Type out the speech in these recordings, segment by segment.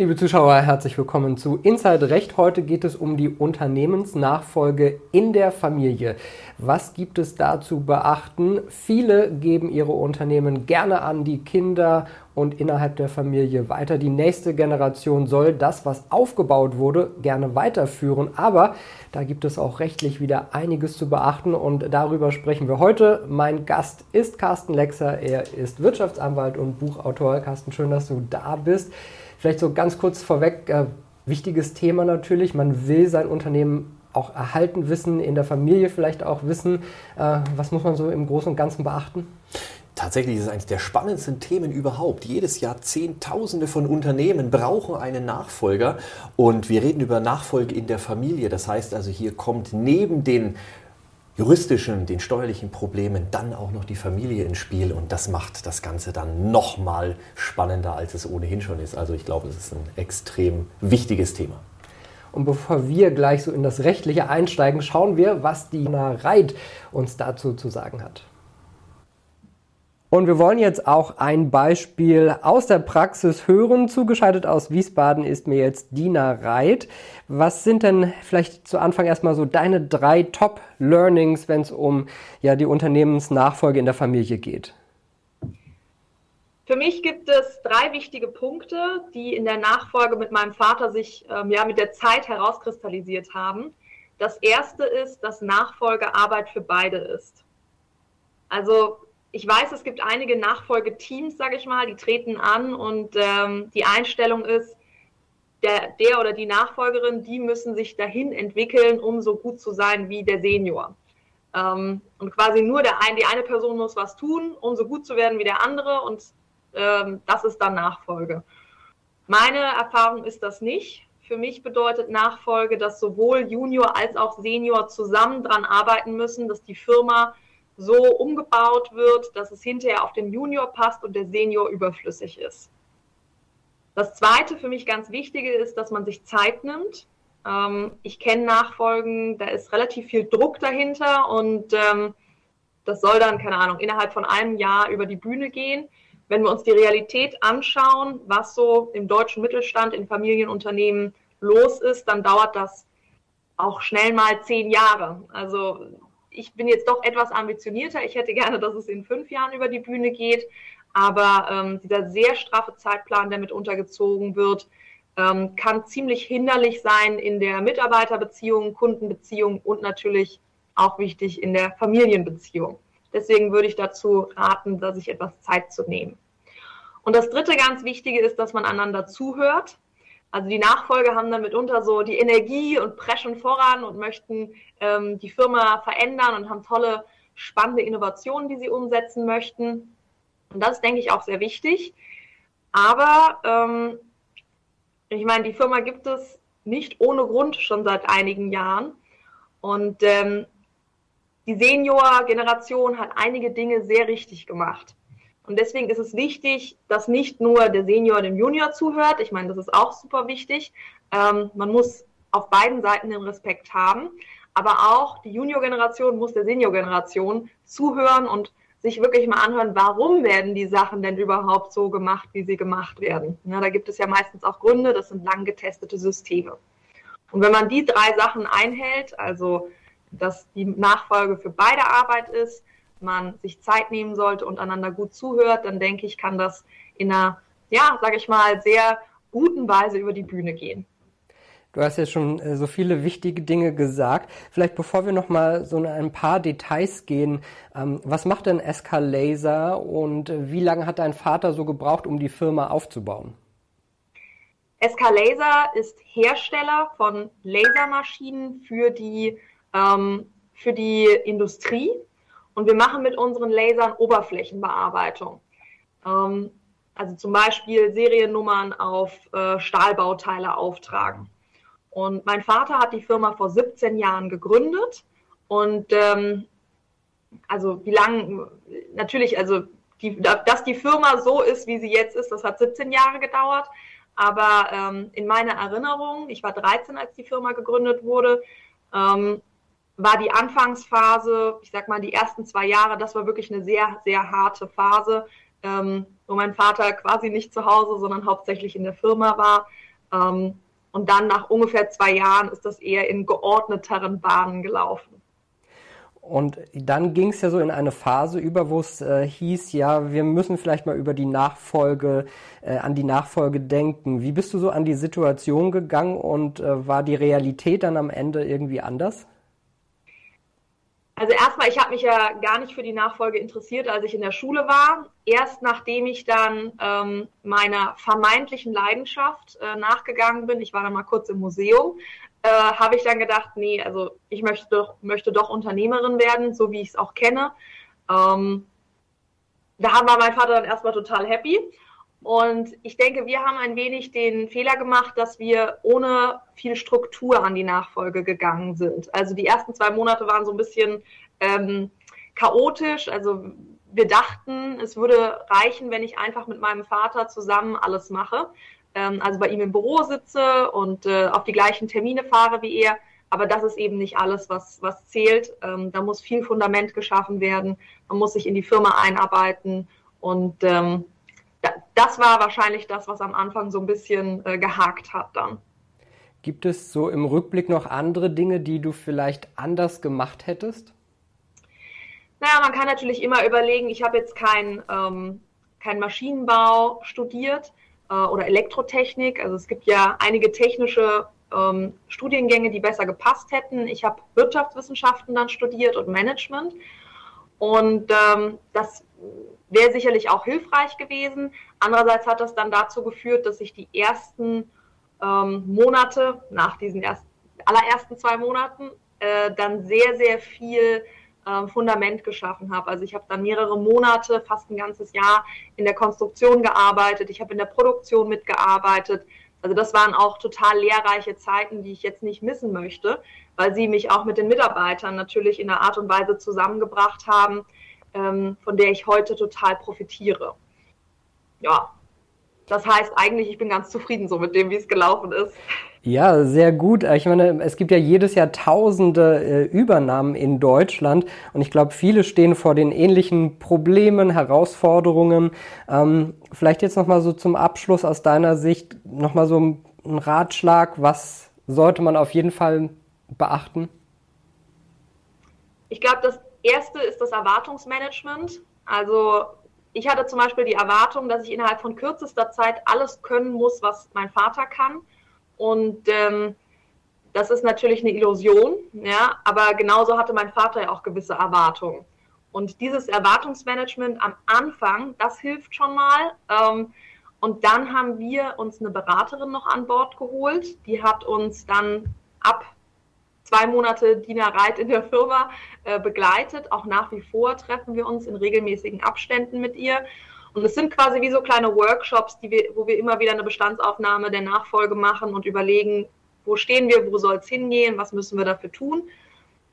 Liebe Zuschauer, herzlich willkommen zu Inside Recht. Heute geht es um die Unternehmensnachfolge in der Familie. Was gibt es da zu beachten? Viele geben ihre Unternehmen gerne an die Kinder und innerhalb der Familie weiter. Die nächste Generation soll das, was aufgebaut wurde, gerne weiterführen. Aber da gibt es auch rechtlich wieder einiges zu beachten und darüber sprechen wir heute. Mein Gast ist Carsten Lexer. Er ist Wirtschaftsanwalt und Buchautor. Carsten, schön, dass du da bist. Vielleicht so ganz kurz vorweg, äh, wichtiges Thema natürlich. Man will sein Unternehmen auch erhalten wissen, in der Familie vielleicht auch wissen. Äh, was muss man so im Großen und Ganzen beachten? Tatsächlich ist es eines der spannendsten Themen überhaupt. Jedes Jahr Zehntausende von Unternehmen brauchen einen Nachfolger und wir reden über Nachfolge in der Familie. Das heißt also, hier kommt neben den juristischen, den steuerlichen Problemen dann auch noch die Familie ins Spiel und das macht das Ganze dann nochmal spannender, als es ohnehin schon ist. Also ich glaube, es ist ein extrem wichtiges Thema. Und bevor wir gleich so in das Rechtliche einsteigen, schauen wir, was die Reit uns dazu zu sagen hat. Und wir wollen jetzt auch ein Beispiel aus der Praxis hören. Zugeschaltet aus Wiesbaden ist mir jetzt Dina Reit. Was sind denn vielleicht zu Anfang erstmal so deine drei Top-Learnings, wenn es um ja, die Unternehmensnachfolge in der Familie geht? Für mich gibt es drei wichtige Punkte, die in der Nachfolge mit meinem Vater sich ähm, ja mit der Zeit herauskristallisiert haben. Das erste ist, dass Nachfolgearbeit für beide ist. Also ich weiß, es gibt einige Nachfolgeteams, sage ich mal, die treten an und ähm, die Einstellung ist, der, der oder die Nachfolgerin, die müssen sich dahin entwickeln, um so gut zu sein wie der Senior. Ähm, und quasi nur der ein, die eine Person muss was tun, um so gut zu werden wie der andere und ähm, das ist dann Nachfolge. Meine Erfahrung ist das nicht. Für mich bedeutet Nachfolge, dass sowohl Junior als auch Senior zusammen dran arbeiten müssen, dass die Firma so umgebaut wird, dass es hinterher auf den Junior passt und der Senior überflüssig ist. Das Zweite für mich ganz Wichtige ist, dass man sich Zeit nimmt. Ähm, ich kenne Nachfolgen, da ist relativ viel Druck dahinter und ähm, das soll dann, keine Ahnung, innerhalb von einem Jahr über die Bühne gehen. Wenn wir uns die Realität anschauen, was so im deutschen Mittelstand, in Familienunternehmen los ist, dann dauert das auch schnell mal zehn Jahre. Also ich bin jetzt doch etwas ambitionierter. Ich hätte gerne, dass es in fünf Jahren über die Bühne geht. Aber ähm, dieser sehr straffe Zeitplan, der mit untergezogen wird, ähm, kann ziemlich hinderlich sein in der Mitarbeiterbeziehung, Kundenbeziehung und natürlich auch wichtig in der Familienbeziehung. Deswegen würde ich dazu raten, sich etwas Zeit zu nehmen. Und das dritte ganz Wichtige ist, dass man einander zuhört. Also die Nachfolger haben dann mitunter so die Energie und preschen voran und möchten ähm, die Firma verändern und haben tolle, spannende Innovationen, die sie umsetzen möchten. Und das ist, denke ich, auch sehr wichtig. Aber ähm, ich meine, die Firma gibt es nicht ohne Grund schon seit einigen Jahren. Und ähm, die Senior-Generation hat einige Dinge sehr richtig gemacht. Und deswegen ist es wichtig, dass nicht nur der Senior dem Junior zuhört. Ich meine, das ist auch super wichtig. Ähm, man muss auf beiden Seiten den Respekt haben. Aber auch die Junior-Generation muss der Senior-Generation zuhören und sich wirklich mal anhören, warum werden die Sachen denn überhaupt so gemacht, wie sie gemacht werden. Ja, da gibt es ja meistens auch Gründe, das sind lang getestete Systeme. Und wenn man die drei Sachen einhält, also dass die Nachfolge für beide Arbeit ist, man sich Zeit nehmen sollte und einander gut zuhört, dann denke ich, kann das in einer, ja, sage ich mal, sehr guten Weise über die Bühne gehen. Du hast jetzt schon äh, so viele wichtige Dinge gesagt. Vielleicht bevor wir noch mal so in ein paar Details gehen, ähm, was macht denn SK Laser und äh, wie lange hat dein Vater so gebraucht, um die Firma aufzubauen? SK Laser ist Hersteller von Lasermaschinen für die, ähm, für die Industrie und wir machen mit unseren Lasern Oberflächenbearbeitung. Ähm, also zum Beispiel Seriennummern auf äh, Stahlbauteile auftragen. Und mein Vater hat die Firma vor 17 Jahren gegründet. Und ähm, also wie lange, natürlich, also die, dass die Firma so ist, wie sie jetzt ist, das hat 17 Jahre gedauert. Aber ähm, in meiner Erinnerung, ich war 13, als die Firma gegründet wurde, ähm, war die Anfangsphase, ich sag mal die ersten zwei Jahre, das war wirklich eine sehr, sehr harte Phase. ähm, wo mein Vater quasi nicht zu Hause, sondern hauptsächlich in der Firma war. Ähm, und dann nach ungefähr zwei Jahren ist das eher in geordneteren Bahnen gelaufen. Und dann ging es ja so in eine Phase über, wo es äh, hieß, ja, wir müssen vielleicht mal über die Nachfolge, äh, an die Nachfolge denken. Wie bist du so an die Situation gegangen und äh, war die Realität dann am Ende irgendwie anders? Also erstmal, ich habe mich ja gar nicht für die Nachfolge interessiert, als ich in der Schule war. Erst nachdem ich dann ähm, meiner vermeintlichen Leidenschaft äh, nachgegangen bin, ich war dann mal kurz im Museum, äh, habe ich dann gedacht, nee, also ich möchte doch, möchte doch Unternehmerin werden, so wie ich es auch kenne. Ähm, da war mein Vater dann erstmal total happy. Und ich denke, wir haben ein wenig den Fehler gemacht, dass wir ohne viel Struktur an die Nachfolge gegangen sind. Also die ersten zwei Monate waren so ein bisschen ähm, chaotisch. Also wir dachten, es würde reichen, wenn ich einfach mit meinem Vater zusammen alles mache. Ähm, also bei ihm im Büro sitze und äh, auf die gleichen Termine fahre wie er. Aber das ist eben nicht alles, was, was zählt. Ähm, da muss viel Fundament geschaffen werden. Man muss sich in die Firma einarbeiten und ähm, das war wahrscheinlich das, was am Anfang so ein bisschen äh, gehakt hat dann. Gibt es so im Rückblick noch andere Dinge, die du vielleicht anders gemacht hättest? Naja, man kann natürlich immer überlegen, ich habe jetzt kein, ähm, kein Maschinenbau studiert äh, oder Elektrotechnik. Also es gibt ja einige technische ähm, Studiengänge, die besser gepasst hätten. Ich habe Wirtschaftswissenschaften dann studiert und Management. Und ähm, das wäre sicherlich auch hilfreich gewesen. Andererseits hat das dann dazu geführt, dass ich die ersten ähm, Monate, nach diesen ersten, allerersten zwei Monaten, äh, dann sehr, sehr viel äh, Fundament geschaffen habe. Also ich habe dann mehrere Monate, fast ein ganzes Jahr in der Konstruktion gearbeitet. Ich habe in der Produktion mitgearbeitet. Also das waren auch total lehrreiche Zeiten, die ich jetzt nicht missen möchte, weil sie mich auch mit den Mitarbeitern natürlich in einer Art und Weise zusammengebracht haben, ähm, von der ich heute total profitiere. Ja, das heißt eigentlich, ich bin ganz zufrieden so mit dem, wie es gelaufen ist. Ja, sehr gut. Ich meine, es gibt ja jedes Jahr tausende äh, Übernahmen in Deutschland und ich glaube, viele stehen vor den ähnlichen Problemen, Herausforderungen. Ähm, vielleicht jetzt nochmal so zum Abschluss aus deiner Sicht nochmal so ein Ratschlag, was sollte man auf jeden Fall beachten? Ich glaube, das erste ist das Erwartungsmanagement. Also ich hatte zum Beispiel die Erwartung, dass ich innerhalb von kürzester Zeit alles können muss, was mein Vater kann. Und ähm, das ist natürlich eine Illusion, ja, aber genauso hatte mein Vater ja auch gewisse Erwartungen. Und dieses Erwartungsmanagement am Anfang, das hilft schon mal. Ähm, und dann haben wir uns eine Beraterin noch an Bord geholt. Die hat uns dann ab zwei Monate Dina Reit in der Firma äh, begleitet. Auch nach wie vor treffen wir uns in regelmäßigen Abständen mit ihr. Und es sind quasi wie so kleine Workshops, die wir, wo wir immer wieder eine Bestandsaufnahme der Nachfolge machen und überlegen, wo stehen wir, wo soll es hingehen, was müssen wir dafür tun.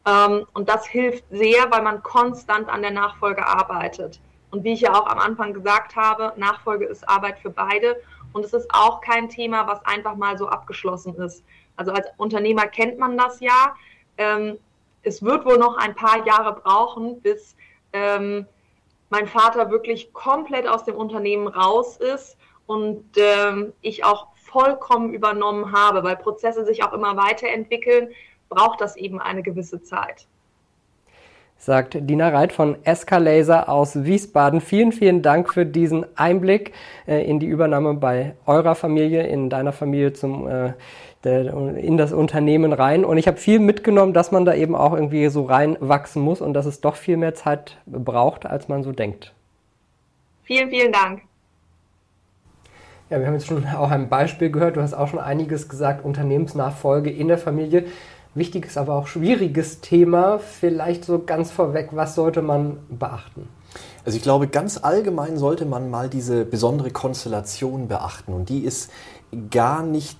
Ähm, und das hilft sehr, weil man konstant an der Nachfolge arbeitet. Und wie ich ja auch am Anfang gesagt habe, Nachfolge ist Arbeit für beide. Und es ist auch kein Thema, was einfach mal so abgeschlossen ist. Also als Unternehmer kennt man das ja. Ähm, es wird wohl noch ein paar Jahre brauchen, bis ähm, mein Vater wirklich komplett aus dem Unternehmen raus ist und ähm, ich auch vollkommen übernommen habe, weil Prozesse sich auch immer weiterentwickeln, braucht das eben eine gewisse Zeit sagt Dina Reit von SK Laser aus Wiesbaden. Vielen, vielen Dank für diesen Einblick äh, in die Übernahme bei eurer Familie, in deiner Familie zum, äh, in das Unternehmen rein. Und ich habe viel mitgenommen, dass man da eben auch irgendwie so reinwachsen muss und dass es doch viel mehr Zeit braucht, als man so denkt. Vielen, vielen Dank. Ja, wir haben jetzt schon auch ein Beispiel gehört. Du hast auch schon einiges gesagt, Unternehmensnachfolge in der Familie wichtiges, aber auch schwieriges Thema. Vielleicht so ganz vorweg, was sollte man beachten? Also ich glaube, ganz allgemein sollte man mal diese besondere Konstellation beachten. Und die ist gar nicht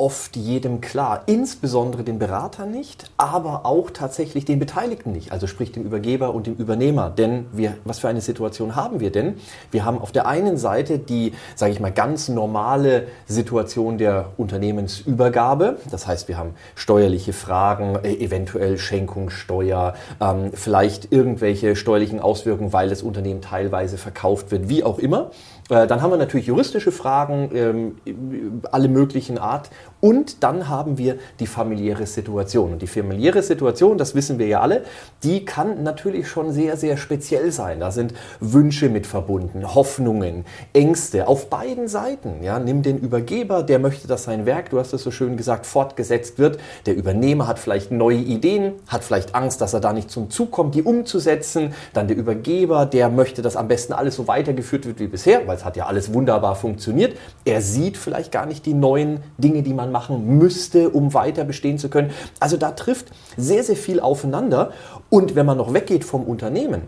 oft jedem klar, insbesondere den Beratern nicht, aber auch tatsächlich den Beteiligten nicht, also sprich dem Übergeber und dem Übernehmer. Denn wir, was für eine Situation haben wir denn? Wir haben auf der einen Seite die, sage ich mal, ganz normale Situation der Unternehmensübergabe. Das heißt, wir haben steuerliche Fragen, äh, eventuell Schenkungssteuer, ähm, vielleicht irgendwelche steuerlichen Auswirkungen, weil das Unternehmen teilweise verkauft wird, wie auch immer. Äh, dann haben wir natürlich juristische Fragen, ähm, alle möglichen Art. Und dann haben wir die familiäre Situation. Und die familiäre Situation, das wissen wir ja alle, die kann natürlich schon sehr, sehr speziell sein. Da sind Wünsche mit verbunden, Hoffnungen, Ängste auf beiden Seiten. Ja, nimm den Übergeber, der möchte, dass sein Werk, du hast es so schön gesagt, fortgesetzt wird. Der Übernehmer hat vielleicht neue Ideen, hat vielleicht Angst, dass er da nicht zum Zug kommt, die umzusetzen. Dann der Übergeber, der möchte, dass am besten alles so weitergeführt wird wie bisher, weil es hat ja alles wunderbar funktioniert. Er sieht vielleicht gar nicht die neuen Dinge, die man machen müsste, um weiter bestehen zu können. Also da trifft sehr, sehr viel aufeinander. Und wenn man noch weggeht vom Unternehmen,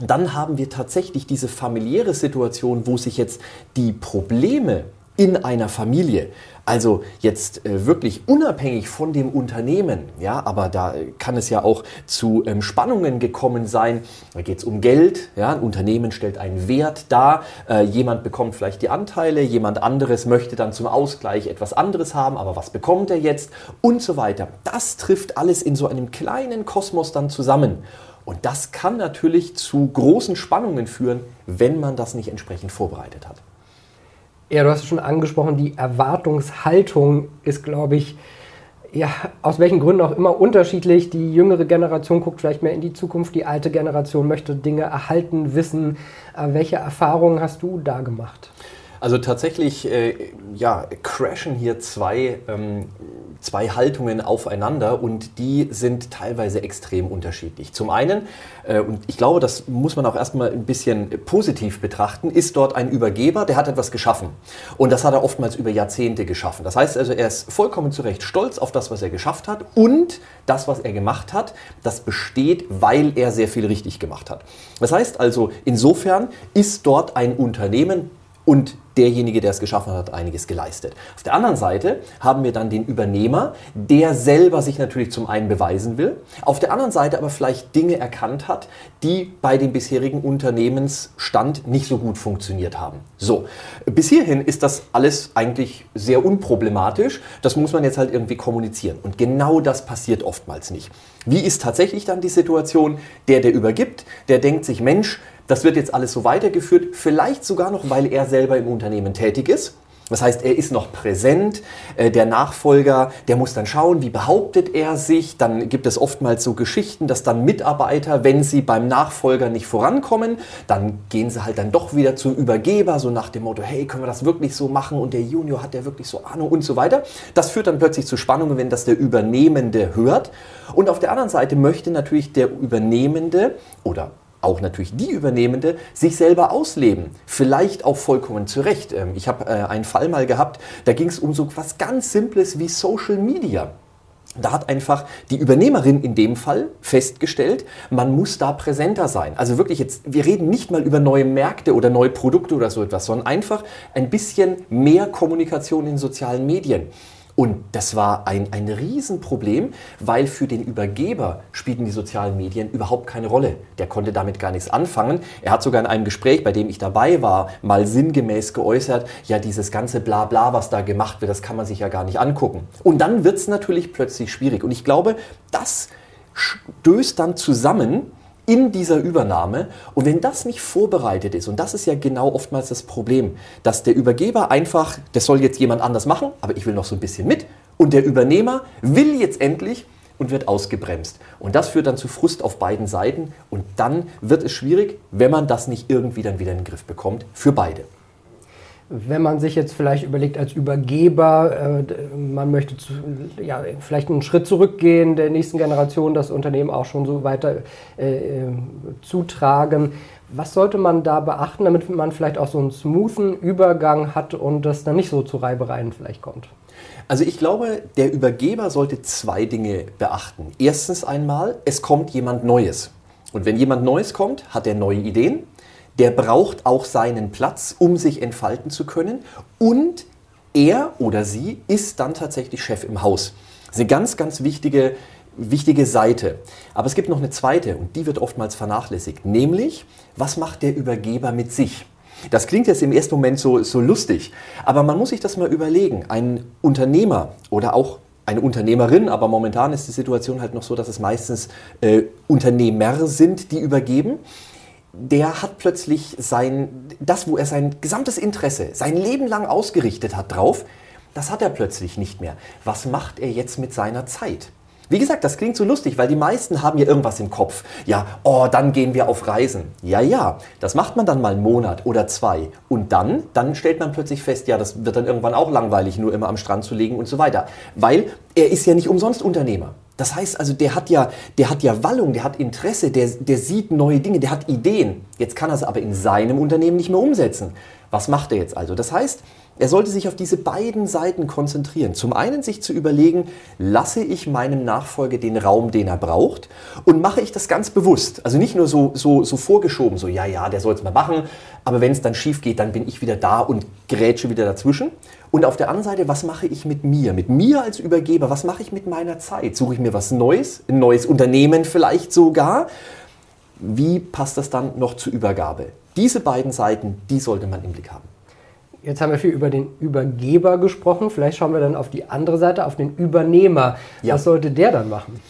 dann haben wir tatsächlich diese familiäre Situation, wo sich jetzt die Probleme in einer Familie. Also jetzt äh, wirklich unabhängig von dem Unternehmen, ja, aber da kann es ja auch zu ähm, Spannungen gekommen sein. Da geht es um Geld, ja, ein Unternehmen stellt einen Wert dar, äh, jemand bekommt vielleicht die Anteile, jemand anderes möchte dann zum Ausgleich etwas anderes haben, aber was bekommt er jetzt und so weiter. Das trifft alles in so einem kleinen Kosmos dann zusammen. Und das kann natürlich zu großen Spannungen führen, wenn man das nicht entsprechend vorbereitet hat. Ja, du hast es schon angesprochen, die Erwartungshaltung ist, glaube ich, ja, aus welchen Gründen auch immer unterschiedlich. Die jüngere Generation guckt vielleicht mehr in die Zukunft, die alte Generation möchte Dinge erhalten, wissen. Äh, welche Erfahrungen hast du da gemacht? Also tatsächlich, äh, ja, crashen hier zwei, ähm, zwei Haltungen aufeinander und die sind teilweise extrem unterschiedlich. Zum einen, äh, und ich glaube, das muss man auch erstmal ein bisschen positiv betrachten, ist dort ein Übergeber, der hat etwas geschaffen. Und das hat er oftmals über Jahrzehnte geschaffen. Das heißt also, er ist vollkommen zu Recht stolz auf das, was er geschafft hat und das, was er gemacht hat, das besteht, weil er sehr viel richtig gemacht hat. Das heißt also, insofern ist dort ein Unternehmen, und derjenige, der es geschaffen hat, hat einiges geleistet. Auf der anderen Seite haben wir dann den Übernehmer, der selber sich natürlich zum einen beweisen will, auf der anderen Seite aber vielleicht Dinge erkannt hat, die bei dem bisherigen Unternehmensstand nicht so gut funktioniert haben. So, bis hierhin ist das alles eigentlich sehr unproblematisch. Das muss man jetzt halt irgendwie kommunizieren. Und genau das passiert oftmals nicht. Wie ist tatsächlich dann die Situation? Der, der übergibt, der denkt sich, Mensch, das wird jetzt alles so weitergeführt, vielleicht sogar noch, weil er selber im Unternehmen tätig ist. Das heißt, er ist noch präsent. Äh, der Nachfolger, der muss dann schauen, wie behauptet er sich. Dann gibt es oftmals so Geschichten, dass dann Mitarbeiter, wenn sie beim Nachfolger nicht vorankommen, dann gehen sie halt dann doch wieder zum Übergeber, so nach dem Motto, hey, können wir das wirklich so machen? Und der Junior hat der wirklich so Ahnung und so weiter. Das führt dann plötzlich zu Spannungen, wenn das der Übernehmende hört. Und auf der anderen Seite möchte natürlich der Übernehmende oder auch natürlich die Übernehmende, sich selber ausleben. Vielleicht auch vollkommen zurecht. Ähm, ich habe äh, einen Fall mal gehabt, da ging es um so was ganz Simples wie Social Media. Da hat einfach die Übernehmerin in dem Fall festgestellt, man muss da präsenter sein. Also wirklich jetzt, wir reden nicht mal über neue Märkte oder neue Produkte oder so etwas, sondern einfach ein bisschen mehr Kommunikation in sozialen Medien. Und das war ein, ein Riesenproblem, weil für den Übergeber spielten die sozialen Medien überhaupt keine Rolle. Der konnte damit gar nichts anfangen. Er hat sogar in einem Gespräch, bei dem ich dabei war, mal sinngemäß geäußert, ja, dieses ganze Blabla, was da gemacht wird, das kann man sich ja gar nicht angucken. Und dann wird es natürlich plötzlich schwierig. Und ich glaube, das stößt dann zusammen, in dieser Übernahme. Und wenn das nicht vorbereitet ist, und das ist ja genau oftmals das Problem, dass der Übergeber einfach, das soll jetzt jemand anders machen, aber ich will noch so ein bisschen mit. Und der Übernehmer will jetzt endlich und wird ausgebremst. Und das führt dann zu Frust auf beiden Seiten. Und dann wird es schwierig, wenn man das nicht irgendwie dann wieder in den Griff bekommt, für beide wenn man sich jetzt vielleicht überlegt als Übergeber, äh, man möchte zu, ja, vielleicht einen Schritt zurückgehen, der nächsten Generation das Unternehmen auch schon so weiter äh, äh, zutragen. Was sollte man da beachten, damit man vielleicht auch so einen smoothen Übergang hat und das dann nicht so zu Reibereien vielleicht kommt? Also ich glaube, der Übergeber sollte zwei Dinge beachten. Erstens einmal, es kommt jemand Neues. Und wenn jemand Neues kommt, hat er neue Ideen, der braucht auch seinen Platz, um sich entfalten zu können und er oder sie ist dann tatsächlich Chef im Haus. Das ist eine ganz, ganz wichtige, wichtige Seite. Aber es gibt noch eine zweite und die wird oftmals vernachlässigt, nämlich was macht der Übergeber mit sich? Das klingt jetzt im ersten Moment so, so lustig, aber man muss sich das mal überlegen. Ein Unternehmer oder auch eine Unternehmerin, aber momentan ist die Situation halt noch so, dass es meistens äh, Unternehmer sind, die übergeben. Der hat plötzlich sein, das, wo er sein gesamtes Interesse, sein Leben lang ausgerichtet hat drauf, das hat er plötzlich nicht mehr. Was macht er jetzt mit seiner Zeit? Wie gesagt, das klingt so lustig, weil die meisten haben ja irgendwas im Kopf. Ja, oh, dann gehen wir auf Reisen. Ja, ja, das macht man dann mal einen Monat oder zwei. Und dann, dann stellt man plötzlich fest, ja, das wird dann irgendwann auch langweilig, nur immer am Strand zu liegen und so weiter. Weil er ist ja nicht umsonst Unternehmer. Das heißt also, der hat ja, der hat ja Wallung, der hat Interesse, der, der sieht neue Dinge, der hat Ideen. Jetzt kann er es aber in seinem Unternehmen nicht mehr umsetzen. Was macht er jetzt also? Das heißt, er sollte sich auf diese beiden Seiten konzentrieren. Zum einen sich zu überlegen, lasse ich meinem Nachfolger den Raum, den er braucht und mache ich das ganz bewusst. Also nicht nur so, so, so vorgeschoben, so ja, ja, der soll es mal machen, aber wenn es dann schief geht, dann bin ich wieder da und grätsche wieder dazwischen. Und auf der anderen Seite, was mache ich mit mir? Mit mir als Übergeber, was mache ich mit meiner Zeit? Suche ich mir was Neues, ein neues Unternehmen vielleicht sogar? Wie passt das dann noch zur Übergabe? Diese beiden Seiten, die sollte man im Blick haben. Jetzt haben wir viel über den Übergeber gesprochen. Vielleicht schauen wir dann auf die andere Seite, auf den Übernehmer. Ja. Was sollte der dann machen?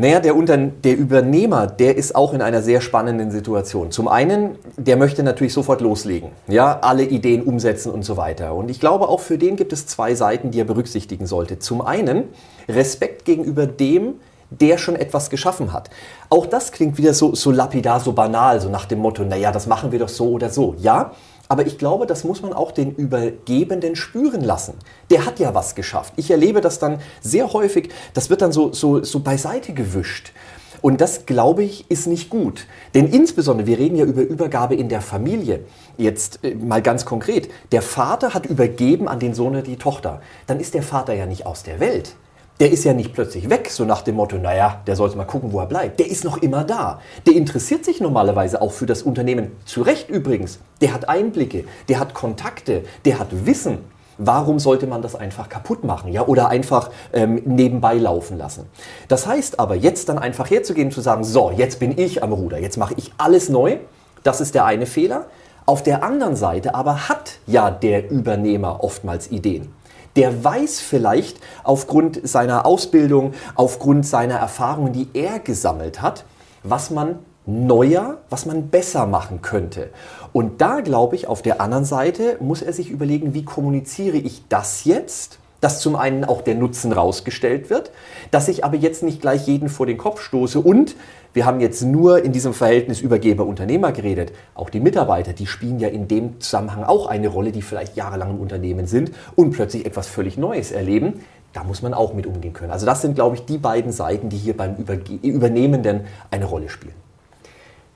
Naja, der, Unter der Übernehmer, der ist auch in einer sehr spannenden Situation. Zum einen, der möchte natürlich sofort loslegen, ja, alle Ideen umsetzen und so weiter. Und ich glaube, auch für den gibt es zwei Seiten, die er berücksichtigen sollte. Zum einen Respekt gegenüber dem, der schon etwas geschaffen hat. Auch das klingt wieder so, so lapidar, so banal, so nach dem Motto, naja, das machen wir doch so oder so. Ja, aber ich glaube, das muss man auch den Übergebenden spüren lassen. Der hat ja was geschafft. Ich erlebe das dann sehr häufig, das wird dann so, so, so beiseite gewischt. Und das, glaube ich, ist nicht gut. Denn insbesondere, wir reden ja über Übergabe in der Familie. Jetzt äh, mal ganz konkret. Der Vater hat übergeben an den Sohn oder die Tochter. Dann ist der Vater ja nicht aus der Welt der ist ja nicht plötzlich weg, so nach dem Motto, naja, der sollte mal gucken, wo er bleibt. Der ist noch immer da. Der interessiert sich normalerweise auch für das Unternehmen. Zu Recht übrigens. Der hat Einblicke, der hat Kontakte, der hat Wissen. Warum sollte man das einfach kaputt machen, ja, oder einfach ähm, nebenbei laufen lassen? Das heißt aber, jetzt dann einfach herzugehen und zu sagen, so, jetzt bin ich am Ruder, jetzt mache ich alles neu. Das ist der eine Fehler. Auf der anderen Seite aber hat ja der Übernehmer oftmals Ideen der weiß vielleicht aufgrund seiner Ausbildung, aufgrund seiner Erfahrungen, die er gesammelt hat, was man neuer, was man besser machen könnte. Und da glaube ich, auf der anderen Seite muss er sich überlegen, wie kommuniziere ich das jetzt? Dass zum einen auch der Nutzen rausgestellt wird, dass ich aber jetzt nicht gleich jeden vor den Kopf stoße und wir haben jetzt nur in diesem Verhältnis Übergeber-Unternehmer geredet. Auch die Mitarbeiter, die spielen ja in dem Zusammenhang auch eine Rolle, die vielleicht jahrelang im Unternehmen sind und plötzlich etwas völlig Neues erleben. Da muss man auch mit umgehen können. Also das sind, glaube ich, die beiden Seiten, die hier beim Überge Übernehmenden eine Rolle spielen.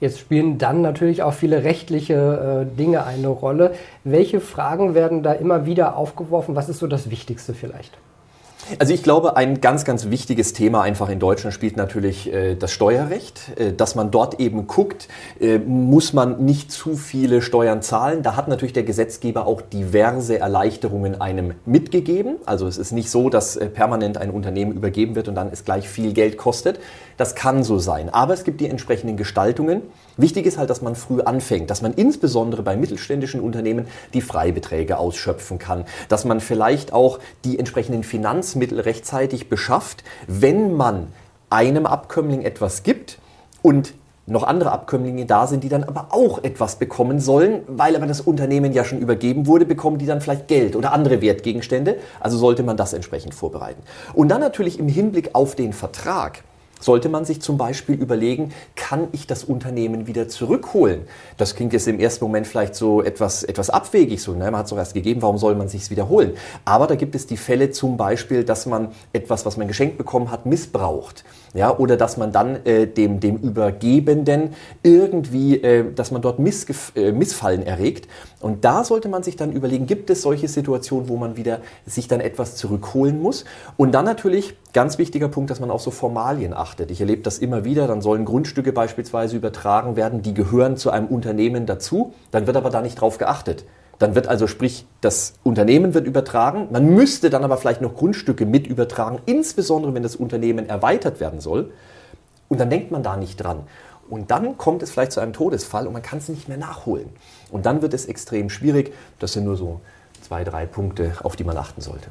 Jetzt spielen dann natürlich auch viele rechtliche äh, Dinge eine Rolle. Welche Fragen werden da immer wieder aufgeworfen? Was ist so das Wichtigste vielleicht? Also ich glaube, ein ganz, ganz wichtiges Thema einfach in Deutschland spielt natürlich äh, das Steuerrecht, äh, dass man dort eben guckt, äh, muss man nicht zu viele Steuern zahlen. Da hat natürlich der Gesetzgeber auch diverse Erleichterungen einem mitgegeben. Also es ist nicht so, dass äh, permanent ein Unternehmen übergeben wird und dann es gleich viel Geld kostet. Das kann so sein. Aber es gibt die entsprechenden Gestaltungen. Wichtig ist halt, dass man früh anfängt, dass man insbesondere bei mittelständischen Unternehmen die Freibeträge ausschöpfen kann, dass man vielleicht auch die entsprechenden Finanzmittel rechtzeitig beschafft, wenn man einem Abkömmling etwas gibt und noch andere Abkömmlinge da sind, die dann aber auch etwas bekommen sollen, weil aber das Unternehmen ja schon übergeben wurde, bekommen die dann vielleicht Geld oder andere Wertgegenstände. Also sollte man das entsprechend vorbereiten. Und dann natürlich im Hinblick auf den Vertrag sollte man sich zum Beispiel überlegen, kann ich das Unternehmen wieder zurückholen? Das klingt jetzt im ersten Moment vielleicht so etwas, etwas abwegig, so, ne? man hat es doch erst gegeben, warum soll man sich wiederholen? Aber da gibt es die Fälle zum Beispiel, dass man etwas, was man geschenkt bekommen hat, missbraucht. Ja, oder dass man dann äh, dem, dem Übergebenden irgendwie, äh, dass man dort Missgef äh, Missfallen erregt. Und da sollte man sich dann überlegen, gibt es solche Situationen, wo man wieder sich dann etwas zurückholen muss? Und dann natürlich, ganz wichtiger Punkt, dass man auf so Formalien achtet. Ich erlebe das immer wieder, dann sollen Grundstücke beispielsweise übertragen werden, die gehören zu einem Unternehmen dazu, dann wird aber da nicht drauf geachtet. Dann wird also, sprich, das Unternehmen wird übertragen. Man müsste dann aber vielleicht noch Grundstücke mit übertragen, insbesondere wenn das Unternehmen erweitert werden soll. Und dann denkt man da nicht dran. Und dann kommt es vielleicht zu einem Todesfall und man kann es nicht mehr nachholen. Und dann wird es extrem schwierig. Das sind nur so zwei, drei Punkte, auf die man achten sollte.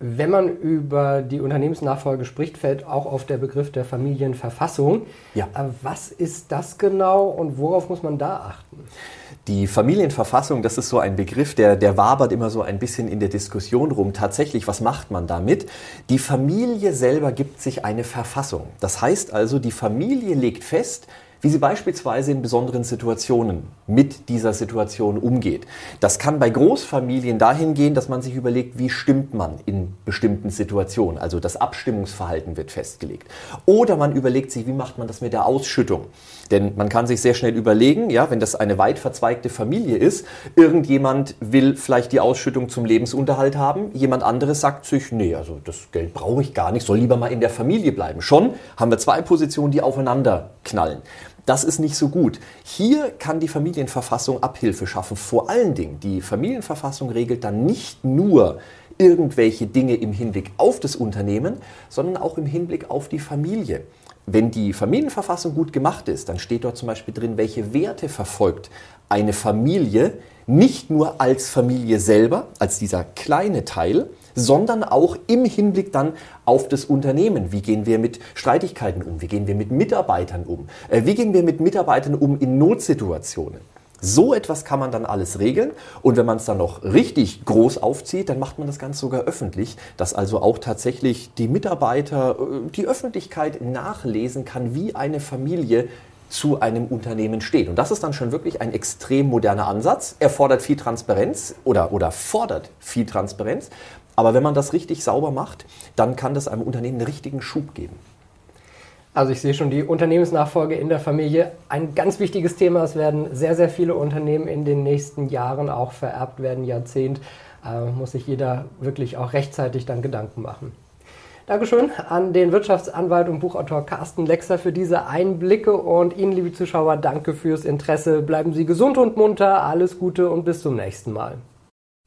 Wenn man über die Unternehmensnachfolge spricht, fällt auch auf der Begriff der Familienverfassung. Ja. Äh, was ist das genau und worauf muss man da achten? Die Familienverfassung, das ist so ein Begriff, der, der wabert immer so ein bisschen in der Diskussion rum. Tatsächlich, was macht man damit? Die Familie selber gibt sich eine Verfassung. Das heißt also, die Familie legt fest, wie sie beispielsweise in besonderen Situationen mit dieser Situation umgeht. Das kann bei Großfamilien dahin gehen, dass man sich überlegt, wie stimmt man in bestimmten Situationen. Also das Abstimmungsverhalten wird festgelegt. Oder man überlegt sich, wie macht man das mit der Ausschüttung. Denn man kann sich sehr schnell überlegen, ja, wenn das eine weit verzweigte Familie ist, irgendjemand will vielleicht die Ausschüttung zum Lebensunterhalt haben, jemand anderes sagt sich, nee, also das Geld brauche ich gar nicht, soll lieber mal in der Familie bleiben. Schon haben wir zwei Positionen, die aufeinander knallen. Das ist nicht so gut. Hier kann die Familienverfassung Abhilfe schaffen. Vor allen Dingen, die Familienverfassung regelt dann nicht nur irgendwelche Dinge im Hinblick auf das Unternehmen, sondern auch im Hinblick auf die Familie. Wenn die Familienverfassung gut gemacht ist, dann steht dort zum Beispiel drin, welche Werte verfolgt eine Familie, nicht nur als Familie selber, als dieser kleine Teil, sondern auch im Hinblick dann auf das Unternehmen. Wie gehen wir mit Streitigkeiten um? Wie gehen wir mit Mitarbeitern um? Äh, wie gehen wir mit Mitarbeitern um in Notsituationen? So etwas kann man dann alles regeln und wenn man es dann noch richtig groß aufzieht, dann macht man das Ganze sogar öffentlich, dass also auch tatsächlich die Mitarbeiter, äh, die Öffentlichkeit nachlesen kann, wie eine Familie zu einem Unternehmen steht. Und das ist dann schon wirklich ein extrem moderner Ansatz. Er fordert viel Transparenz oder, oder fordert viel Transparenz. Aber wenn man das richtig sauber macht, dann kann das einem Unternehmen einen richtigen Schub geben. Also ich sehe schon die Unternehmensnachfolge in der Familie. Ein ganz wichtiges Thema. Es werden sehr, sehr viele Unternehmen in den nächsten Jahren auch vererbt werden, Jahrzehnt. Äh, muss sich jeder wirklich auch rechtzeitig dann Gedanken machen. Dankeschön an den Wirtschaftsanwalt und Buchautor Carsten Lexer für diese Einblicke und Ihnen, liebe Zuschauer, danke fürs Interesse. Bleiben Sie gesund und munter, alles Gute und bis zum nächsten Mal.